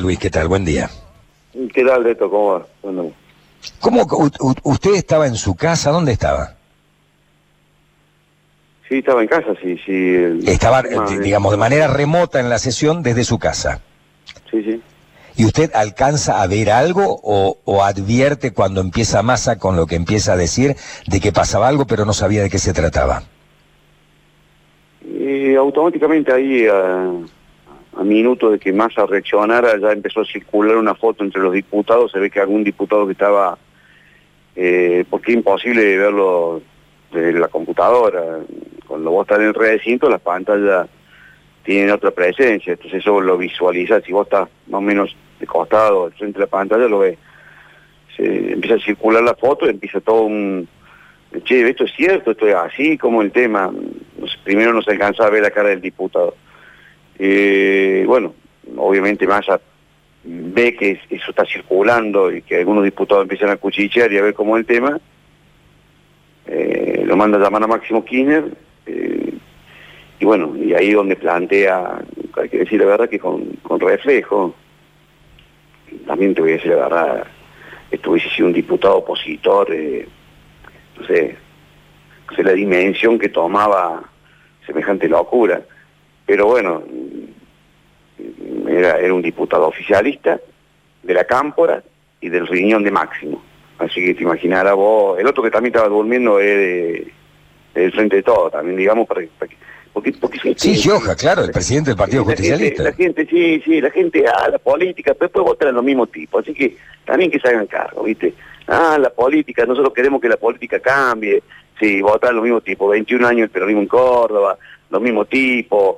Luis, ¿qué tal? Buen día. ¿Qué tal, Beto? ¿Cómo va? Bueno, ¿Cómo usted estaba en su casa? ¿Dónde estaba? sí, estaba en casa, sí, sí. el- Estaba, Ah, eh, digamos, de manera remota en la sesión desde su casa. Sí, sí. ¿Y usted alcanza a ver algo o, o advierte cuando empieza Massa con lo que empieza a decir de que pasaba algo pero no sabía de qué se trataba? Y automáticamente ahí, a, a minuto de que Massa reaccionara, ya empezó a circular una foto entre los diputados. Se ve que algún diputado que estaba... Eh, porque es imposible verlo desde la computadora. Cuando vos estás en el recinto, las pantallas tienen otra presencia. Entonces eso lo visualiza. Si vos estás más o menos de costado, al frente de la pantalla, lo ves. Se empieza a circular la foto y empieza todo un... Che, esto es cierto, esto es así como el tema. Primero no se alcanza a ver la cara del diputado. Eh, bueno, obviamente Massa ve que es- eso está circulando y que algunos diputados empiezan a cuchichear y a ver cómo es el tema. Eh, lo manda a llamar a Máximo Kirchner. eh, y bueno, y ahí donde plantea, hay que decir la verdad que con, con reflejo, también te voy a decir la verdad, esto hubiese sido un diputado opositor, eh, no sé, no sé la dimensión que tomaba semejante locura. Pero bueno, era, era un diputado oficialista de la Cámpora y del riñón de Máximo. Así que te imaginarás vos, el otro que también estaba durmiendo es de- del frente de todo, también digamos, para para porque, porque Sí, Gioja, claro, el presidente del Partido la gente, Justicialista. la gente, sí, sí, la gente, ah, la política, pero después votan los mismos tipos, así que también que se hagan cargo, ¿viste? Ah, la política, nosotros queremos que la política cambie, sí, votan los mismos tipos, 21 años el peronismo en Córdoba, los mismos tipos,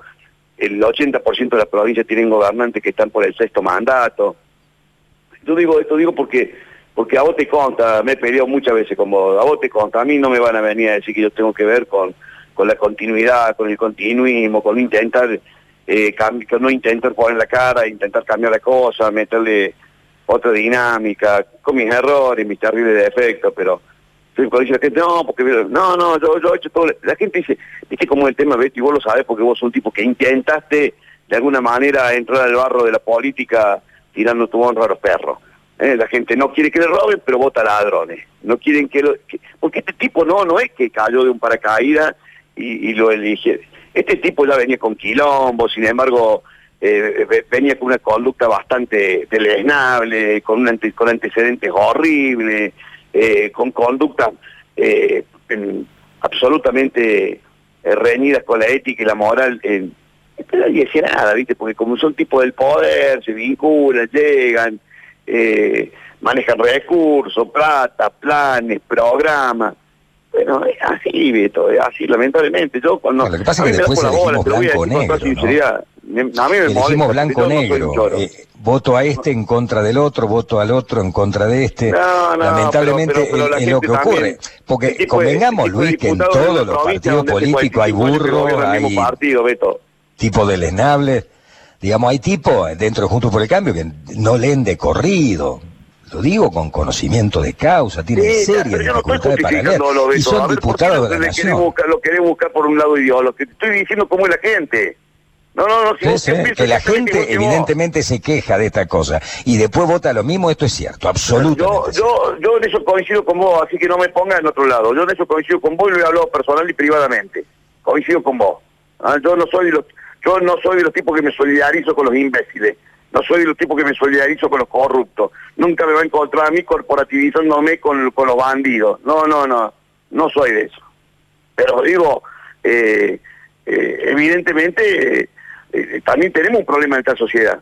el 80% de las provincias tienen gobernantes que están por el sexto mandato. Yo digo esto, digo porque porque a vos te conta, me he peleado muchas veces con vos, a vos te conta, a mí no me van a venir a decir que yo tengo que ver con, con la continuidad, con el continuismo, con intentar, eh, con no intentar poner la cara, intentar cambiar la cosa, meterle otra dinámica, con mis errores, mis terribles defectos, pero cuando dice la gente, no, porque no, no, yo, yo he hecho todo, la gente dice, viste como el tema, Betty, vos lo sabés porque vos sos un tipo que intentaste de alguna manera entrar al barro de la política tirando tu honra a los perros. ¿eh? La gente no quiere que le roben, pero vota ladrones. No quieren que lo... que- porque este tipo no, no es que cayó de un paracaídas y, lo elige. Este tipo ya venía con quilombo, sin embargo, eh, ve- venía con una conducta bastante deleznable, con, un ante- con antecedentes horribles, eh, con conductas eh, en- absolutamente eh, reñidas con la ética y la moral. pero nadie decía nada, ¿viste? Porque como son tipos del poder, se vinculan, llegan, manejan recursos, plata, planes, programas. Bueno, es así, Beto, es así, lamentablemente. Yo cuando... Lo que pasa es que después elegimos te lo voy a blanco o decir con toda negro, ¿no? a mí me Elegimos no negro. eh, voto a este en contra del otro, voto al otro en conra de este. No, Lamentablemente pero- pero- pero la es, es lo que ocurre. también- Porque tipo convengamos, tipo Luis, que en todos los partidos políticos hay 45 años que burros, hay partido, Beto. tipos deleznables. Digamos, hay tipos dentro de Juntos por el Cambio que no leen de corrido. Lo digo con conocimiento de causa, tienen Sí, serias pero no para leer. justificándolo, Y son ver, ¿por qué diputados lo de la nación. buscar- lo querés buscar por un lado ideológico? Te estoy diciendo cómo es la gente. No, no, no. si sí, piensas que la gente evidentemente se queja de esta cosa y después vota lo mismo, esto es cierto, absolutamente. Yo, cierto. yo, yo en eso coincido con vos, así que no me pongas en otro lado. Yo en eso coincido con vos y lo he hablado personal y privadamente. Coincido con vos. Ah, Yo no soy de los, yo no soy de los tipos que me solidarizo con los imbéciles. No soy de los tipos que me solidarizo con los corruptos. Nunca me va a encontrar a mí corporativizándome con, con los bandidos. No, no, no. No soy de eso. Pero digo, eh, eh, evidentemente, eh, también tenemos un problema en esta sociedad.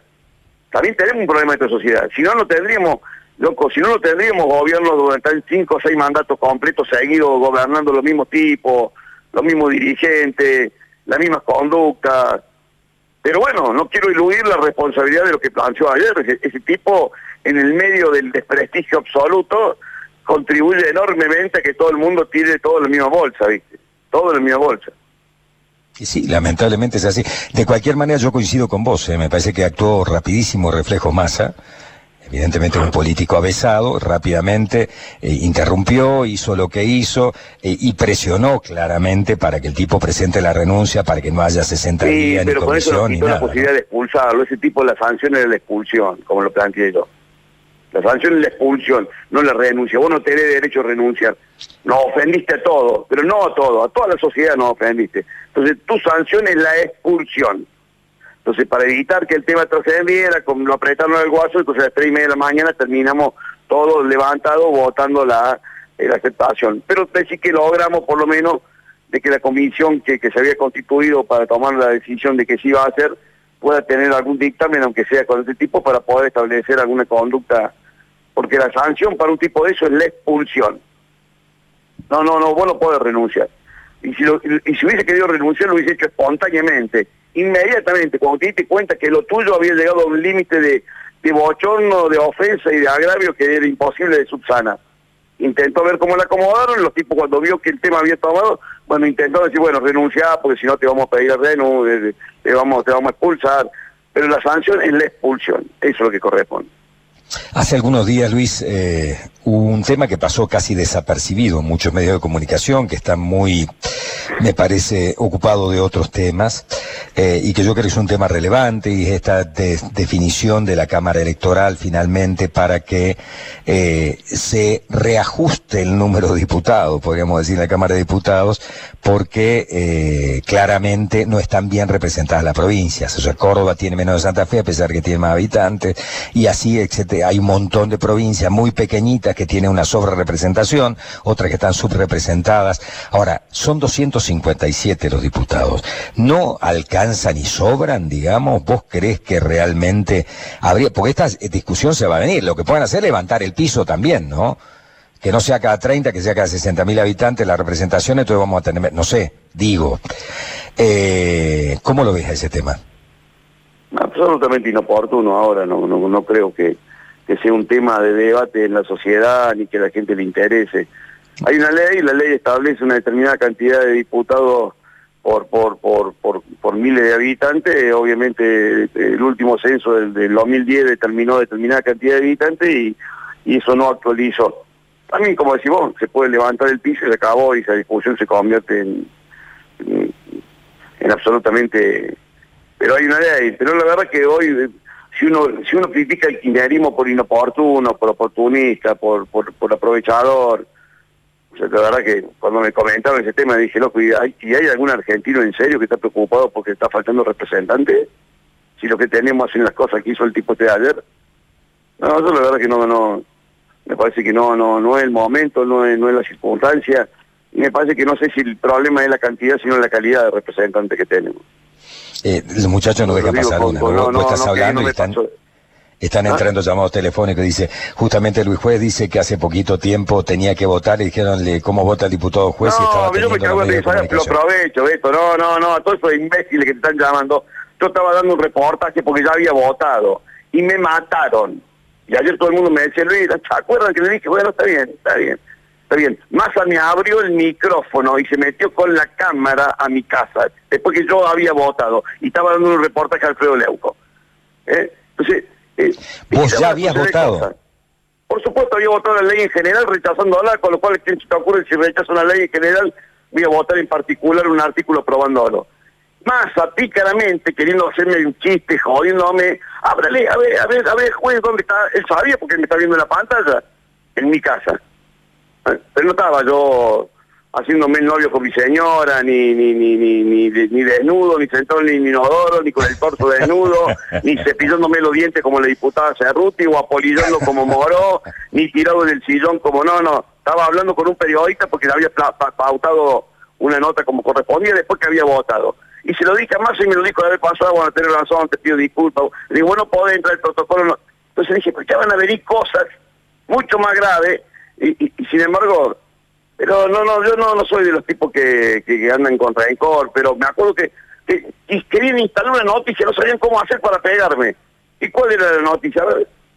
También tenemos un problema en esta sociedad. Si no, no tendríamos, loco, si no, no tendríamos gobiernos durante cinco o seis mandatos completos seguidos gobernando los mismos tipos, los mismos dirigentes, las mismas conductas. Pero bueno, no quiero eludir la responsabilidad de lo que planteó ayer. Ese, ese tipo, en el medio del desprestigio absoluto, contribuye enormemente a que todo el mundo tire todo en la misma bolsa, ¿viste? Todo en la misma bolsa. Y sí, lamentablemente es así. De cualquier manera yo coincido con vos, ¿eh? me parece que actuó rapidísimo reflejo masa. Evidentemente un político avesado, rápidamente eh, interrumpió, hizo lo que hizo eh, y presionó claramente para que el tipo presente la renuncia, para que no haya 60 sí, días pero ni con eso no comisión ni la posibilidad de expulsarlo. Ese tipo, la sanción era la expulsión, como lo planteé yo. La sanción es la expulsión, no la renuncia. Vos no tenés derecho a renunciar. Nos ofendiste a todos, pero no a todos, a toda la sociedad nos ofendiste. Entonces, tu sanción es la expulsión. Entonces, para evitar que el tema trascendiera, lo apretaron al guaso, entonces a las tres y media de la mañana terminamos todos levantados votando la, eh, la aceptación. Pero decir que logramos por lo menos de que la comisión que, se había constituido para tomar la decisión de que se iba a hacer pueda tener algún dictamen, aunque sea con este tipo, para poder establecer alguna conducta, porque la sanción para un tipo de eso es la expulsión. No, no, no, vos no podés renunciar. Y si hubiese querido renunciar, lo hubiese hecho espontáneamente, inmediatamente, cuando te diste cuenta que lo tuyo había llegado a un límite de, de bochorno, de ofensa y de agravio que era imposible de subsanar. Intentó ver cómo la acomodaron, los tipos cuando vio que el tema había tomado, bueno, intentó decir, bueno, renuncia porque si no te vamos a pedir renu, eh, te vamos, te vamos a expulsar. Pero la sanción es la expulsión, eso es lo que corresponde. Hace algunos días, Luis, eh, un tema que pasó casi desapercibido en muchos medios de comunicación, que están muy, me parece, ocupados de otros temas, eh, y que yo creo que es un tema relevante, y es esta de- definición de la Cámara Electoral finalmente para que eh, se reajuste el número de diputados, podríamos decir, en la Cámara de Diputados, porque claramente no están bien representadas las provincias. O sea, Córdoba tiene menos de Santa Fe, a pesar que tiene más habitantes, y así, etcétera. Hay un montón de provincias muy pequeñitas que tienen una sobrerepresentación, otras que están subrepresentadas. Ahora, son 257 los diputados. ¿No alcanzan y sobran, digamos? ¿Vos creés que realmente habría, porque esta discusión se va a venir, lo que pueden hacer es levantar el piso también, ¿no? que no sea cada 30, que sea cada 60 mil habitantes la representación, entonces vamos a tener, no sé, digo. Eh, ¿Cómo lo ves a ese tema? absolutamente inoportuno ahora, no, no, no creo que, que sea un tema de debate en la sociedad ni que la gente le interese. Hay una ley, la ley establece una determinada cantidad de diputados por por por por, miles de habitantes, obviamente el último censo del, del 2010 determinó determinada cantidad de habitantes y, y eso no actualizó. También, como decimos, se puede levantar el piso y se acabó y esa discusión se convierte en, en, en absolutamente pero hay una ley, pero la verdad que hoy si uno si uno critica el kirchnerismo por inoportuno, por oportunista, por por, aprovechador, o la verdad que cuando me comentaron ese tema dije, loco, ¿y hay, ¿y hay algún argentino en serio que está preocupado porque está faltando representante? Si lo que tenemos hacen las cosas que hizo el tipo este de ayer. No, yo la verdad que no, no, me parece que no, no, no es el momento, no es, no es la circunstancia, y me parece que no sé si el problema es la cantidad, sino la calidad de representantes que tenemos. Eh, los muchachos no Lo dejan pasar una, ¿no? no, estás no, que hablando no y están, pasó. están ¿Ah? entrando llamados telefónicos. Dice, justamente Luis Juez dice que hace poquito tiempo tenía que votar y dijeron cómo vota el diputado juez y estaba No, yo me cago los en lo aprovecho, esto, no, no, no, a todos esos imbéciles que te están llamando, yo estaba dando un reportaje porque ya había votado y me mataron. Y ayer todo el mundo me decía, Luis, ¿se acuerdan que le dije? Bueno, está bien, está bien, está bien. Massa me abrió el micrófono y se metió con la cámara a mi casa, después que yo había votado y estaba dando un reportaje a Alfredo Leuco. ¿Eh? Entonces, eh, Vos ya habías votado. cosas. Por supuesto, había votado la ley en general rechazándola, con lo cual, ¿qué se te ocurre si rechazo una ley en general? Voy a votar en particular un artículo aprobándolo. Massa, pícaramente, queriendo hacerme un chiste, jodiéndome, ábrale, a ver, a ver, a ver, juez, ¿dónde está? Él sabía porque me está viendo en la pantalla, en mi casa. Pero no estaba yo haciéndome el novio con mi señora, ni ni ni ni ni, ni desnudo, ni sentado ni inodoro, ni con el torso desnudo, ni cepillándome los dientes como la diputada Cerruti, o apolillando como Moró, ni tirado en el sillón como no, no. Estaba hablando con un periodista porque le había pa- pautado una nota como correspondía después que había votado. Y se lo dije a Massa y me lo dijo la vez pasada, bueno, tener razón, te pido disculpas. Le digo, bueno, podés entrar el protocolo. no. Entonces dije, pues ya van a venir cosas mucho más graves y, sin embargo, pero no, no, yo no, no soy de los tipos que, que, que andan contra Encor, pero me acuerdo que, que, que querían instalar una noticia, no sabían cómo hacer para pegarme. ¿Y cuál era la noticia?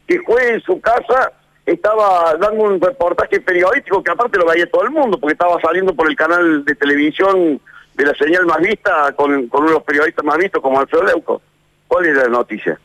Que juez en su casa estaba dando un reportaje periodístico que aparte lo veía todo el mundo, porque estaba saliendo por el canal de televisión de la señal más vista con, con unos periodistas más vistos como Alfredo Leuco. ¿Cuál era la noticia?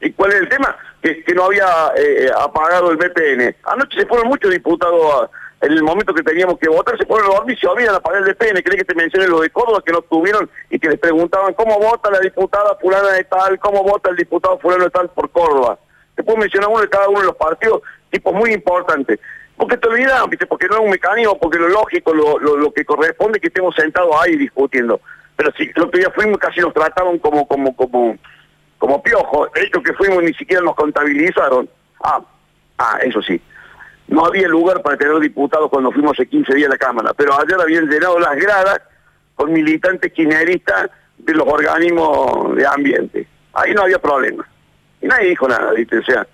¿Y cuál es el tema? Que, no había eh, apagado el VPN. Anoche se fueron muchos diputados en el momento que teníamos que votar, se fueron a dormir y se olvidan apagar el VPN. ¿Crees que te mencioné lo de Córdoba que no tuvieron y que les preguntaban cómo vota la diputada fulana de tal, cómo vota el diputado fulano de tal por Córdoba? Te puedo mencionar uno de cada uno de los partidos, tipos muy importantes. Porque te olvidan, porque no es un mecanismo, porque lo lógico, lo, lo, que corresponde es que estemos sentados ahí discutiendo. Pero si el otro día fuimos, casi nos trataban como, como, como, como piojo. Esto que fuimos ni siquiera nos contabilizaron. Ah, ah, eso sí. No había lugar para tener diputados cuando fuimos hace 15 días a la Cámara, pero ayer habían llenado las gradas con militantes quineristas de los organismos de ambiente. Ahí no había problema. Y nadie dijo nada, ¿viste? O sea,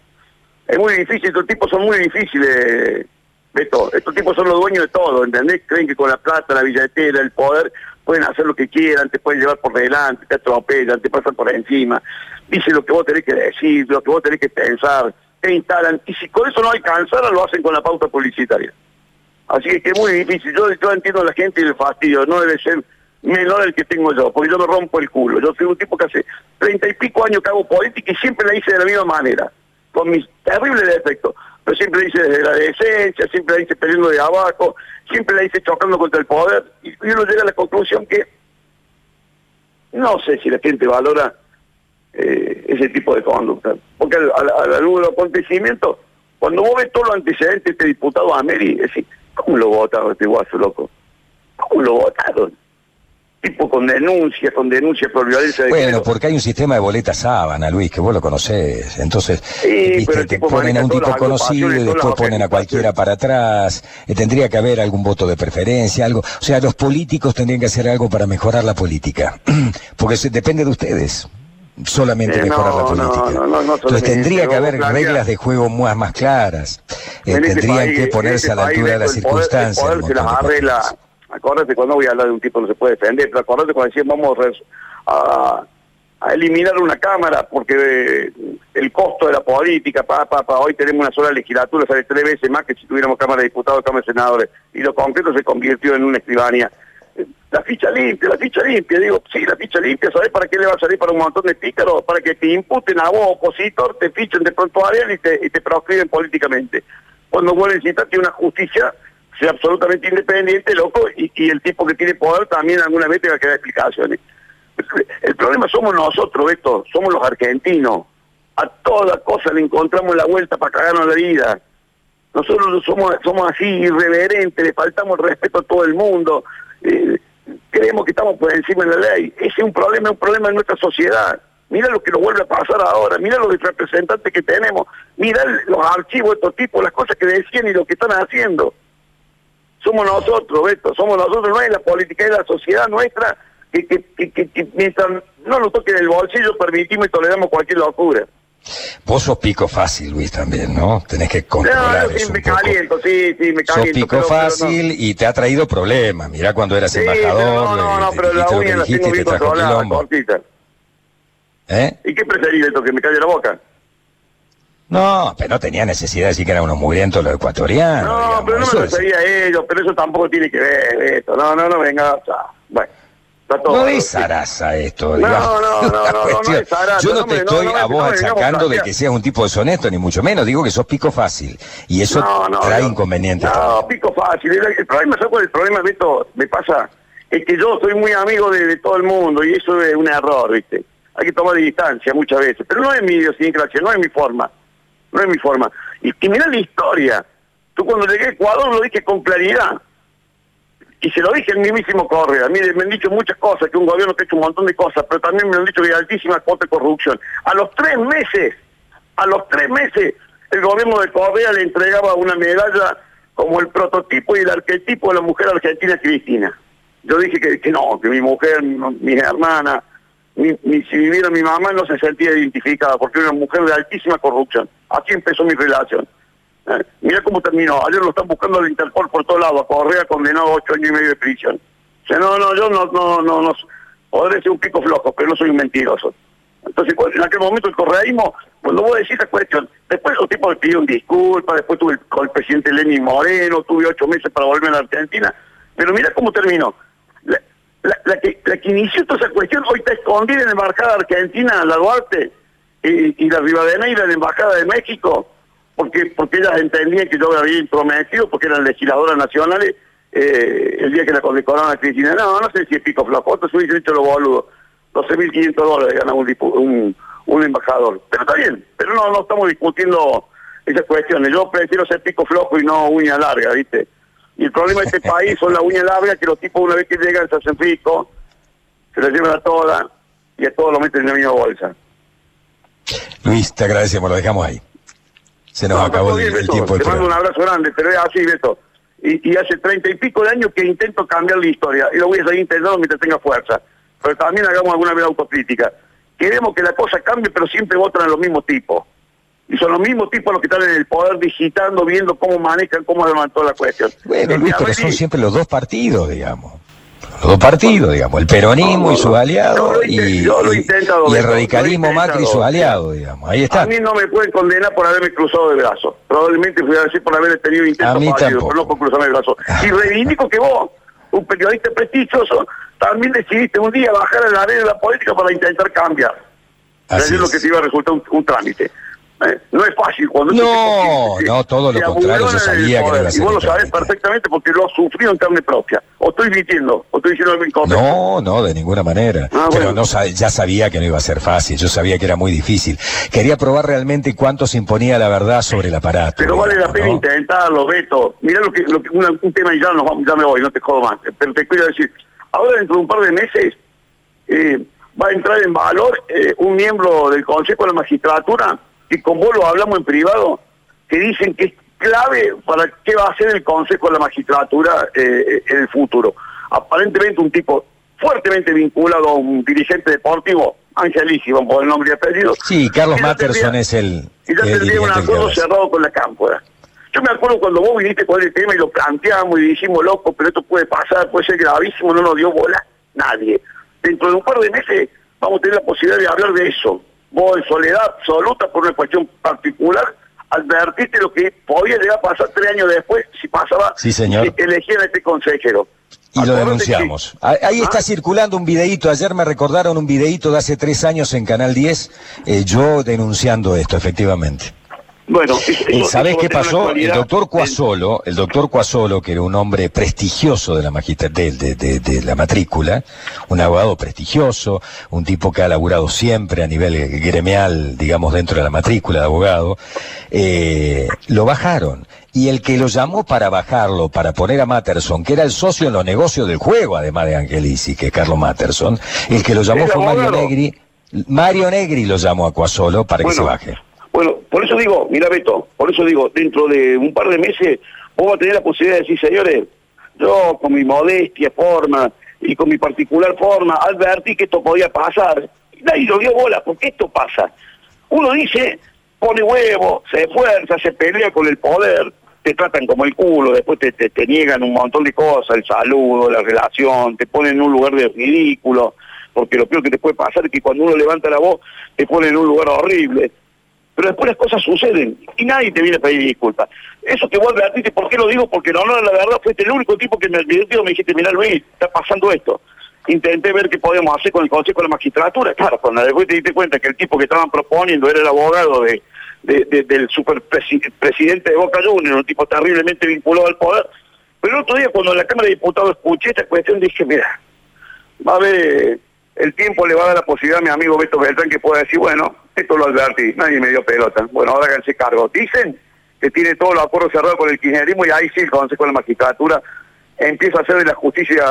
es muy difícil, estos tipos son muy difíciles, Beto. Estos tipos son los dueños de todo, ¿entendés? Creen que con la plata, la billetera, el poder, pueden hacer lo que quieran, te pueden llevar por delante, te atropellan, te pasan por encima, dicen lo que vos tenés que decir, lo que vos tenés que pensar, te instalan, y si con eso no alcanzara, lo hacen con la pauta publicitaria. Así que es muy difícil, yo, yo entiendo a la gente y el fastidio, no debe ser menor el que tengo yo, porque yo me rompo el culo. Yo soy un tipo que hace treinta y pico años que hago política y siempre la hice de la misma manera, con mis terribles defectos pero siempre la hice desde la decencia, siempre la hice peleando de abajo, siempre la hice chocando contra el poder, y uno llega a la conclusión que no sé si la gente valora eh, ese tipo de conducta, porque a la luz del acontecimiento, cuando vos ves todos los antecedentes de este diputado Ameri, decís, ¿cómo lo votaron este guaso loco? ¿Cómo lo votaron? Tipo con denuncias, con denuncias por violencia de Bueno, porque hay un sistema de boleta sábana, Luis, que vos lo conocés. Entonces, te ponen a un tipo conocido y después ponen a cualquiera para atrás. Eh, tendría que haber algún voto de preferencia, algo. O sea, los políticos tendrían que hacer algo para mejorar la política. porque se, depende de ustedes solamente eh, mejorar la política. Entonces tendría que haber reglas de juego más, más claras. Eh, este tendrían que ponerse a la altura de las circunstancias. Acuérdate cuando voy a hablar de un tipo que no se puede defender, pero acuérdate cuando decían vamos a, eliminar una cámara porque el costo de la política, pa, pa, pa, hoy tenemos una sola legislatura, sale tres veces más que si tuviéramos Cámara de Diputados, Cámara de Senadores, y lo concreto se convirtió en una escribanía. La ficha limpia, la ficha limpia, digo, sí, la ficha limpia, ¿sabes para qué le va a salir para un montón de pícaros? Para que te imputen a vos, opositor, te fichen de pronto a y te, y te proscriben políticamente. Cuando vos necesitas una justicia sea absolutamente independiente, loco, y, el tipo que tiene poder también alguna vez tenga que dar explicaciones. El problema somos nosotros, esto, somos los argentinos. A toda cosa le encontramos la vuelta para cagarnos la vida. Nosotros somos, somos así irreverentes, le faltamos respeto a todo el mundo. Eh, creemos que estamos por encima de la ley. Ese es un problema, un problema en nuestra sociedad. Mira lo que nos vuelve a pasar ahora, mira los representantes que tenemos, mira los archivos de estos tipos, las cosas que decían y lo que están haciendo somos nosotros, Beto, somos nosotros, no es la política, es la sociedad nuestra que, que, que, mientras no nos toque el bolsillo permitimos y toleramos cualquier locura. Vos sos pico fácil, Luis, también, ¿no? Tenés que controlar no, sí, me caliento, sí, sí, me caliento. Sos pico fácil y te ha traído problemas. Mirá cuando eras embajador. no, no, no, pero la uña la tengo bien controlada, cortita. ¿Eh? ¿Y qué preferís, esto, que me calle la boca? No, pero no tenía necesidad de decir que eran unos mugrientos los ecuatorianos. No, pero no me refería a ellos, pero eso tampoco tiene que ver esto. No, no, no, venga, bueno. no es zaraza esto, digamos. No, no, no, no, no, es zaraza, Yo no te estoy a vos achacando de que seas un tipo deshonesto, ni mucho menos. Digo que sos pico fácil. Y eso trae inconvenientes. No, pico fácil. El, problema, ¿sabes cuál el problema, esto Me pasa, es que yo soy muy amigo de, de, todo el mundo y eso es un error, ¿viste? Hay que tomar distancia muchas veces. Pero no es mi idiosincrasia, no es mi forma no es mi forma. Y, y mira la historia. Tú cuando llegué a Ecuador lo dije con claridad. Y se lo dije al mismísimo Correa. Mire, me han dicho muchas cosas, que un gobierno que ha hecho un montón de cosas, pero también me han dicho que hay altísima cuota de corrupción. A los tres meses, a los tres meses, el gobierno de Correa le entregaba una medalla como el prototipo y el arquetipo de la mujer argentina Cristina. Yo dije que no, que mi mujer, mi hermana, ni, si viviera mi mamá no se sentía identificada porque era una mujer de altísima corrupción. Así empezó mi relación. Eh, mira cómo terminó. Ayer lo están buscando al Interpol por todos lados. Correa condenado a ocho años y medio de prisión. O sea, no, no, yo no, no, no, no, podré ser un pico flojo, pero no soy un mentiroso. Entonces, en aquel momento el correísmo, cuando vos decís esa cuestión, después los tipos me un disculpa, después tuve con el presidente Lenin Moreno, tuve ocho meses para volver a la Argentina, pero mira cómo terminó la, que, inició toda esa cuestión hoy está escondida en la embajada argentina, la Duarte, y, la Rivadeneira y la Embajada de México, porque porque ellas entendían que yo me había intrometido, porque eran legisladoras nacionales, eh, el día que la condecoraron a Cristina. No, no sé si es pico flaco, otros hubiesen dicho los boludos. 12.500 dólares gana un, un, un embajador. Pero está bien, pero no, no estamos discutiendo esas cuestiones. Yo prefiero ser pico flojo y no uña larga, ¿viste? Y el problema de este país son las uñas largas, que los tipos una vez que llegan se hacen pico, se las llevan a todas y a todos lo meten en la misma bolsa. Luis, te agradecemos, lo dejamos ahí. Se nos acabó el, tiempo. Te mando un abrazo grande, pero es así, Beto. Y, y hace treinta y pico de años que intento cambiar la historia, y lo voy a seguir intentando mientras tenga fuerza. Pero también hagamos alguna vez autocrítica. Queremos que la cosa cambie, pero siempre votan a los mismos tipos. Y son los mismos tipos los que están en el poder digitando, viendo cómo manejan, cómo levantó la cuestión. Bueno, Luis, pero son siempre los dos partidos, digamos. Los dos partidos, digamos, el peronismo y sus aliados y, el radicalismo Macri y sus aliados, digamos. Ahí está. A mí no me pueden condenar por haberme cruzado de brazos. Probablemente fui a decir por haber tenido intentos fallidos, pero no por cruzarme de brazos. Y reivindico que vos, un periodista prestigioso, también decidiste un día bajar a la arena de la política para intentar cambiar. Así es lo que te iba a resultar un trámite. Eh, no es fácil cuando no no todo lo contrario yo sabía que iba a ser y vos lo sabés perfectamente porque lo has sufrido en carne propia. O estoy mintiendo o estoy diciendo algo incorrecto. No no de ninguna manera. Ah, pero no ya sabía que no iba a ser fácil yo sabía que era muy difícil. Quería probar realmente cuánto se imponía la verdad sobre el aparato pero vale la pena intentarlo Beto. Mira lo que, lo que un tema y ya, nos ya me voy no te jodo más. Pero te quiero decir ahora dentro de un par de meses eh, va a entrar en valor eh, un miembro del Consejo de la Magistratura que con vos lo hablamos en privado, que dicen que es clave para qué va a hacer el Consejo de la Magistratura eh, en el futuro. Aparentemente un tipo fuertemente vinculado a un dirigente deportivo, angelísimo por el nombre y apellido. Sí, Carlos Matterson es el. Y ya tendría un acuerdo cerrado con la cámpora. Yo me acuerdo cuando vos viniste con el tema y lo planteamos y dijimos, loco, pero esto puede pasar, puede ser gravísimo, no nos dio bola nadie. Dentro de un par de meses vamos a tener la posibilidad de hablar de eso vos en soledad absoluta por una cuestión particular, advertiste lo que podía llegar a pasar tres años después si pasaba sí, señor. si elegían a este consejero. Y lo denunciamos. Ahí está ¿Ah? circulando un videíto, ayer me recordaron un videíto de hace tres años en Canal 10, eh, yo denunciando esto, efectivamente. Bueno, eh, ¿sabés qué pasó? El doctor Cuasolo, el doctor Cuasolo, que era un hombre prestigioso de la de, de, la matrícula, un abogado prestigioso, un tipo que ha laburado siempre a nivel gremial, digamos, dentro de la matrícula de abogado, eh, lo bajaron. Y el que lo llamó para bajarlo, para poner a Matterson, que era el socio en los negocios del juego, además de Angelici, que es Carlos Matterson, el que lo llamó fue Mario Negri. Mario Negri lo llamó a Cuasolo para que se baje. Bueno, por eso digo, mira Beto, por eso digo, dentro de un par de meses vos vas a tener la posibilidad de decir, señores, yo con mi modestia forma y con mi particular forma advertí que esto podía pasar. Nadie lo dio bola, porque esto pasa. Uno dice, pone huevo, se esfuerza, se pelea con el poder, te tratan como el culo, después te, te, niegan un montón de cosas, el saludo, la relación, te ponen en un lugar de ridículo, porque lo peor que te puede pasar es que cuando uno levanta la voz te ponen en un lugar horrible pero después las cosas suceden y nadie te viene a pedir disculpas. Eso que vos advertiste, ¿por qué lo digo? Porque no, no, la verdad fue el único tipo que me advirtió, me dijiste, mira Luis, está pasando esto. Intenté ver qué podíamos hacer con el Consejo de la Magistratura. Claro, cuando después te diste cuenta que el tipo que estaban proponiendo era el abogado de, del superpresidente de Boca Juniors, un tipo terriblemente vinculado al poder. Pero el otro día cuando en la Cámara de Diputados escuché esta cuestión, dije, mira, va a haber, el tiempo le va a dar la posibilidad a mi amigo Beto Beltrán que pueda decir, bueno, esto lo advertí, nadie me dio pelota. Bueno, ahora háganse cargo. Dicen que tiene todos los acuerdos cerrados con el kirchnerismo y ahí sí el Consejo de la Magistratura empieza a hacer de la justicia,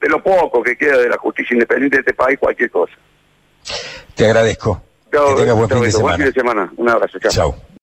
de lo poco que queda de la justicia independiente de este país, cualquier cosa. Te agradezco. que tengas buen, fin, de semana. Un abrazo. Chao.